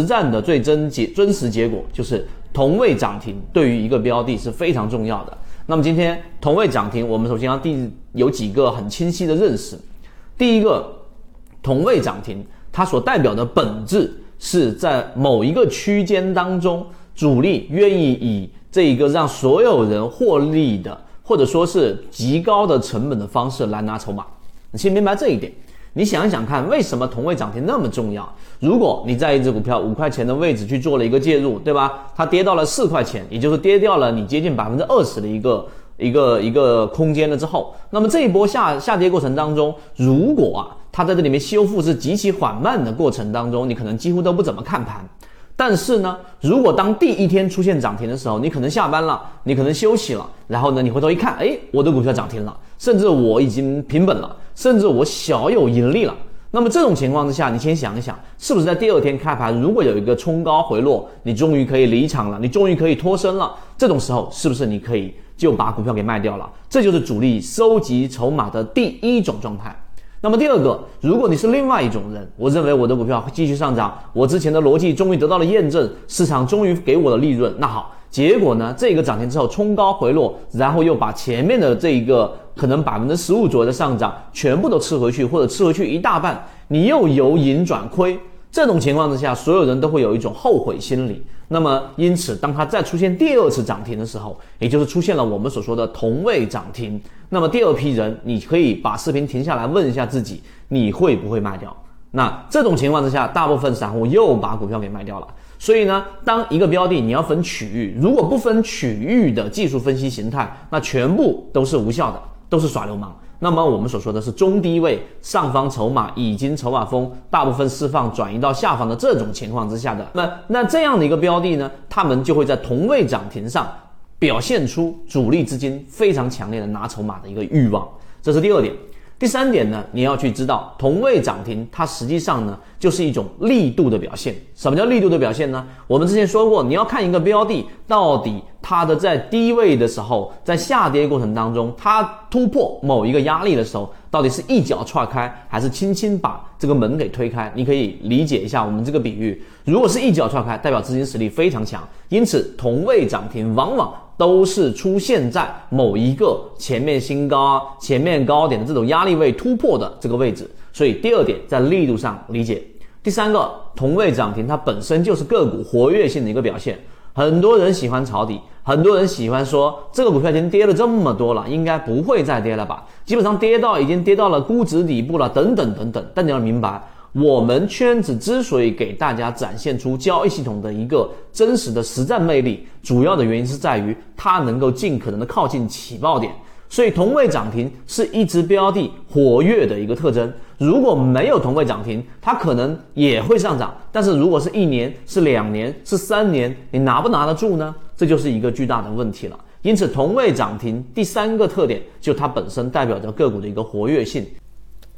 实战的最真结真实结果就是同位涨停对于一个标的是非常重要的。那么今天同位涨停，我们首先要第有几个很清晰的认识。第一个，同位涨停它所代表的本质是在某一个区间当中，主力愿意以这一个让所有人获利的，或者说是极高的成本的方式来拿筹码。你先明白这一点。你想一想看，为什么同位涨停那么重要？如果你在一只股票五块钱的位置去做了一个介入，对吧？它跌到了四块钱，也就是跌掉了你接近百分之二十的一个一个一个空间了之后，那么这一波下下跌过程当中，如果啊它在这里面修复是极其缓慢的过程当中，你可能几乎都不怎么看盘。但是呢，如果当第一天出现涨停的时候，你可能下班了，你可能休息了，然后呢，你回头一看，哎，我的股票涨停了，甚至我已经平本了，甚至我小有盈利了。那么这种情况之下，你先想一想，是不是在第二天开盘，如果有一个冲高回落，你终于可以离场了，你终于可以脱身了，这种时候是不是你可以就把股票给卖掉了？这就是主力收集筹码的第一种状态。那么第二个，如果你是另外一种人，我认为我的股票会继续上涨，我之前的逻辑终于得到了验证，市场终于给我的利润。那好，结果呢，这个涨停之后冲高回落，然后又把前面的这一个可能百分之十五左右的上涨全部都吃回去，或者吃回去一大半，你又由盈转亏。这种情况之下，所有人都会有一种后悔心理。那么，因此，当它再出现第二次涨停的时候，也就是出现了我们所说的同位涨停，那么第二批人，你可以把视频停下来问一下自己，你会不会卖掉？那这种情况之下，大部分散户又把股票给卖掉了。所以呢，当一个标的你要分区域，如果不分区域的技术分析形态，那全部都是无效的，都是耍流氓。那么我们所说的是中低位上方筹码已经筹码峰大部分释放转移到下方的这种情况之下的，那那这样的一个标的呢，他们就会在同位涨停上表现出主力资金非常强烈的拿筹码的一个欲望，这是第二点。第三点呢，你要去知道同位涨停，它实际上呢就是一种力度的表现。什么叫力度的表现呢？我们之前说过，你要看一个标的到底它的在低位的时候，在下跌过程当中，它突破某一个压力的时候，到底是一脚踹开，还是轻轻把这个门给推开？你可以理解一下我们这个比喻。如果是一脚踹开，代表资金实力非常强，因此同位涨停往往。都是出现在某一个前面新高、前面高点的这种压力位突破的这个位置，所以第二点在力度上理解。第三个同位涨停，它本身就是个股活跃性的一个表现。很多人喜欢抄底，很多人喜欢说这个股票已经跌了这么多了，应该不会再跌了吧？基本上跌到已经跌到了估值底部了，等等等等。但你要明白。我们圈子之所以给大家展现出交易系统的一个真实的实战魅力，主要的原因是在于它能够尽可能的靠近起爆点。所以同位涨停是一只标的活跃的一个特征。如果没有同位涨停，它可能也会上涨，但是如果是一年、是两年、是三年，你拿不拿得住呢？这就是一个巨大的问题了。因此，同位涨停第三个特点就它本身代表着个股的一个活跃性。